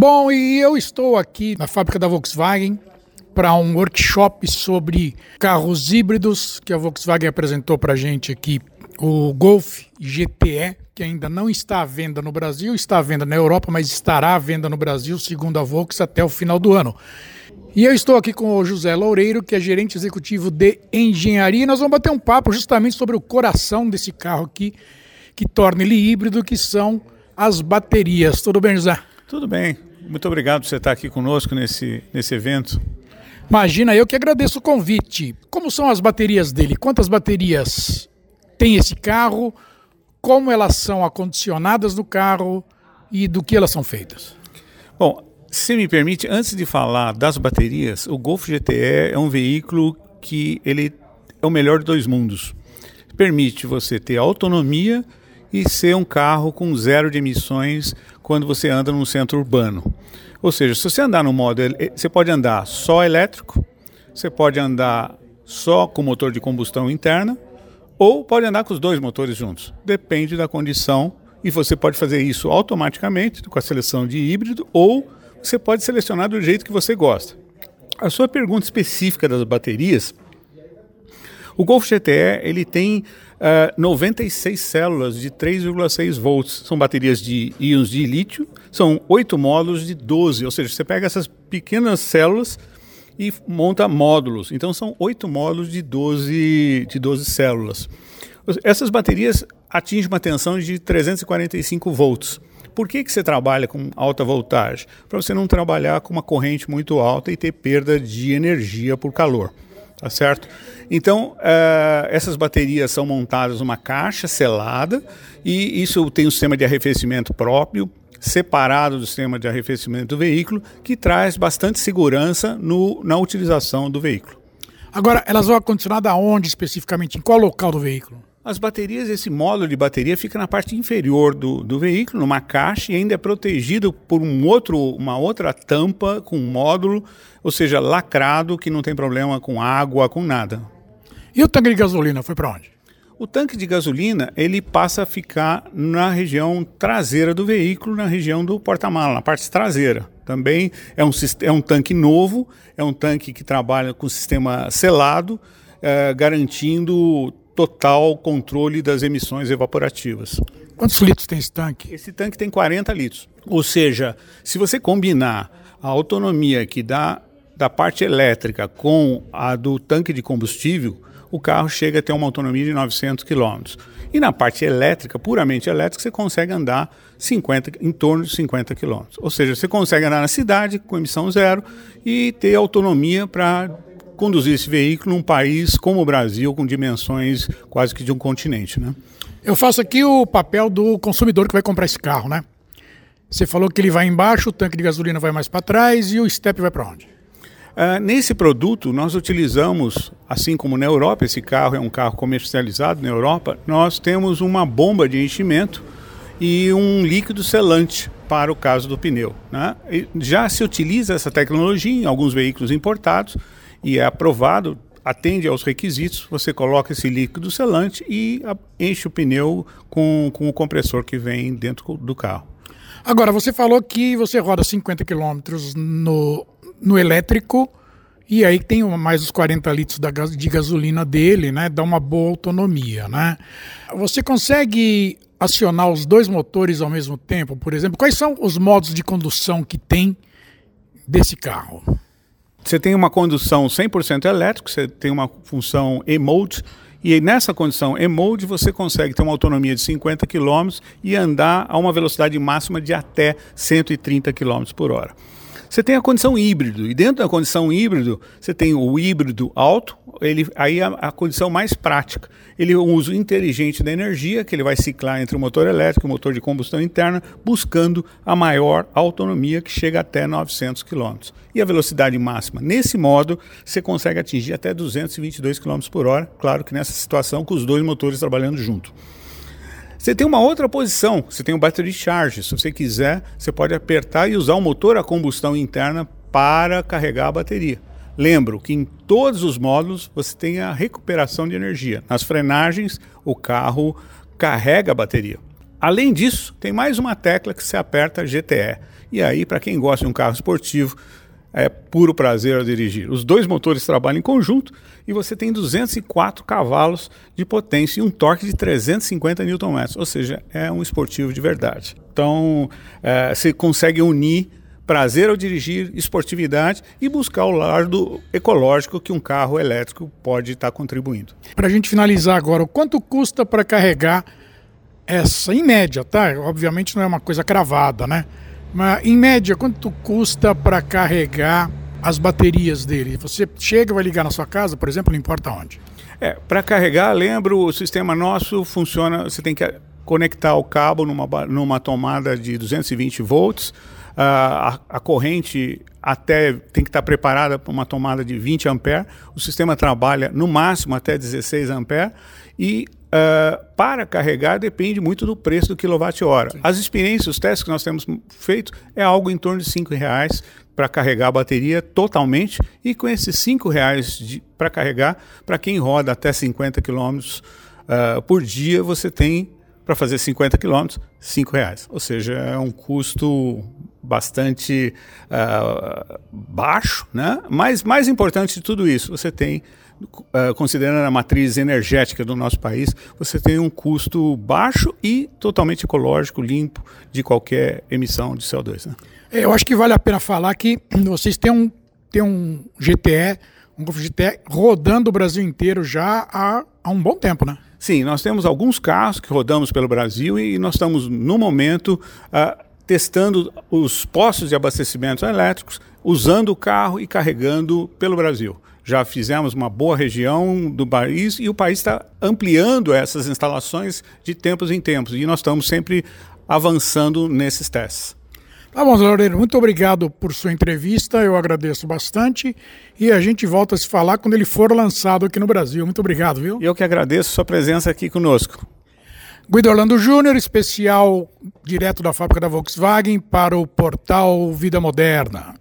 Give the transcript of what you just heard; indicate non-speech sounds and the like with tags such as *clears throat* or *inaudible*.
Bom, e eu estou aqui na fábrica da Volkswagen para um workshop sobre carros híbridos que a Volkswagen apresentou para a gente aqui. O Golf GTE, que ainda não está à venda no Brasil, está à venda na Europa, mas estará à venda no Brasil, segundo a Volks, até o final do ano. E eu estou aqui com o José Loureiro, que é gerente executivo de engenharia, e nós vamos bater um papo justamente sobre o coração desse carro aqui, que torna ele híbrido, que são as baterias. Tudo bem, José? Tudo bem. Muito obrigado por você estar aqui conosco nesse, nesse evento. Imagina, eu que agradeço o convite. Como são as baterias dele? Quantas baterias tem esse carro? Como elas são acondicionadas no carro e do que elas são feitas? Bom, se me permite, antes de falar das baterias, o Golf GTE é um veículo que ele é o melhor de dois mundos. Permite você ter autonomia e ser um carro com zero de emissões quando você anda num centro urbano. Ou seja, se você andar no modo, você pode andar só elétrico, você pode andar só com motor de combustão interna, ou pode andar com os dois motores juntos. Depende da condição e você pode fazer isso automaticamente com a seleção de híbrido ou você pode selecionar do jeito que você gosta. A sua pergunta específica das baterias, o Golf GTE ele tem uh, 96 células de 3,6 volts. São baterias de íons de lítio, são oito módulos de 12, ou seja, você pega essas pequenas células e monta módulos. Então são oito módulos de 12, de 12 células. Essas baterias atingem uma tensão de 345 volts. Por que, que você trabalha com alta voltagem? Para você não trabalhar com uma corrente muito alta e ter perda de energia por calor. Tá certo? Então, uh, essas baterias são montadas numa caixa selada e isso tem um sistema de arrefecimento próprio, separado do sistema de arrefecimento do veículo, que traz bastante segurança no, na utilização do veículo. Agora, elas vão acondicionadas aonde especificamente? Em qual local do veículo? As baterias, esse módulo de bateria fica na parte inferior do, do veículo, numa caixa, e ainda é protegido por um outro, uma outra tampa com um módulo, ou seja, lacrado, que não tem problema com água, com nada. E o tanque de gasolina foi para onde? O tanque de gasolina ele passa a ficar na região traseira do veículo, na região do porta-mala, na parte traseira. Também é um, é um tanque novo, é um tanque que trabalha com sistema selado, é, garantindo total controle das emissões evaporativas. Quantos litros tem esse tanque? Esse tanque tem 40 litros. Ou seja, se você combinar a autonomia que dá da parte elétrica com a do tanque de combustível, o carro chega a ter uma autonomia de 900 km. E na parte elétrica, puramente elétrica, você consegue andar 50, em torno de 50 km. Ou seja, você consegue andar na cidade com emissão zero e ter autonomia para conduzir esse veículo num país como o Brasil, com dimensões quase que de um continente, né? Eu faço aqui o papel do consumidor que vai comprar esse carro, né? Você falou que ele vai embaixo, o tanque de gasolina vai mais para trás e o step vai para onde? Uh, nesse produto, nós utilizamos, assim como na Europa, esse carro é um carro comercializado na Europa, nós temos uma bomba de enchimento e um líquido selante para o caso do pneu. Né? já se utiliza essa tecnologia em alguns veículos importados, e é aprovado, atende aos requisitos, você coloca esse líquido selante e enche o pneu com, com o compressor que vem dentro do carro. Agora, você falou que você roda 50 km no, no elétrico e aí tem mais os 40 litros de gasolina dele, né? Dá uma boa autonomia, né? Você consegue acionar os dois motores ao mesmo tempo, por exemplo? Quais são os modos de condução que tem desse carro? Você tem uma condução 100% elétrica, você tem uma função E-Mode, e nessa condição E-Mode você consegue ter uma autonomia de 50 km e andar a uma velocidade máxima de até 130 km por hora. Você tem a condição híbrido, e dentro da condição híbrido, você tem o híbrido alto, ele, aí a, a condição mais prática. Ele é um uso inteligente da energia, que ele vai ciclar entre o motor elétrico e o motor de combustão interna, buscando a maior autonomia, que chega até 900 km. E a velocidade máxima. Nesse modo, você consegue atingir até 222 km por hora, claro que nessa situação com os dois motores trabalhando junto. Você tem uma outra posição, você tem o battery charge. Se você quiser, você pode apertar e usar o motor a combustão interna para carregar a bateria. Lembro que em todos os módulos você tem a recuperação de energia. Nas frenagens, o carro carrega a bateria. Além disso, tem mais uma tecla que se aperta GTE, E aí, para quem gosta de um carro esportivo, é puro prazer ao dirigir. Os dois motores trabalham em conjunto e você tem 204 cavalos de potência e um torque de 350 Nm, ou seja, é um esportivo de verdade. Então, é, você consegue unir prazer ao dirigir, esportividade e buscar o lado ecológico que um carro elétrico pode estar contribuindo. Para a gente finalizar agora, quanto custa para carregar essa, em média, tá? Obviamente não é uma coisa cravada, né? Mas, em média, quanto custa para carregar as baterias dele? Você chega e vai ligar na sua casa, por exemplo, não importa onde. É, para carregar, lembro, o sistema nosso funciona, você tem que conectar o cabo numa, numa tomada de 220 volts, a, a, corrente até tem que estar preparada para uma tomada de 20 ampere, o sistema trabalha no máximo até 16 ampere e Uh, para carregar depende muito do preço do quilowatt-hora. As experiências, os testes que nós temos feito é algo em torno de cinco reais para carregar a bateria totalmente e com esses cinco reais para carregar, para quem roda até 50 quilômetros uh, por dia, você tem para fazer 50 quilômetros, cinco reais. Ou seja, é um custo bastante uh, baixo, né? Mas mais importante de tudo isso, você tem considerando a matriz energética do nosso país, você tem um custo baixo e totalmente ecológico, limpo de qualquer emissão de CO2. Né? É, eu acho que vale a pena falar que *clears throat* vocês têm um, têm um GTE, um Golf GTE rodando o Brasil inteiro já há, há um bom tempo, né? Sim, nós temos alguns carros que rodamos pelo Brasil e nós estamos, no momento, uh, testando os postos de abastecimento elétricos, usando o carro e carregando pelo Brasil já fizemos uma boa região do país e o país está ampliando essas instalações de tempos em tempos e nós estamos sempre avançando nesses testes. Tá bom, Loureiro, muito obrigado por sua entrevista, eu agradeço bastante e a gente volta a se falar quando ele for lançado aqui no Brasil. Muito obrigado, viu? Eu que agradeço sua presença aqui conosco. Guido Orlando Júnior, especial direto da fábrica da Volkswagen para o portal Vida Moderna.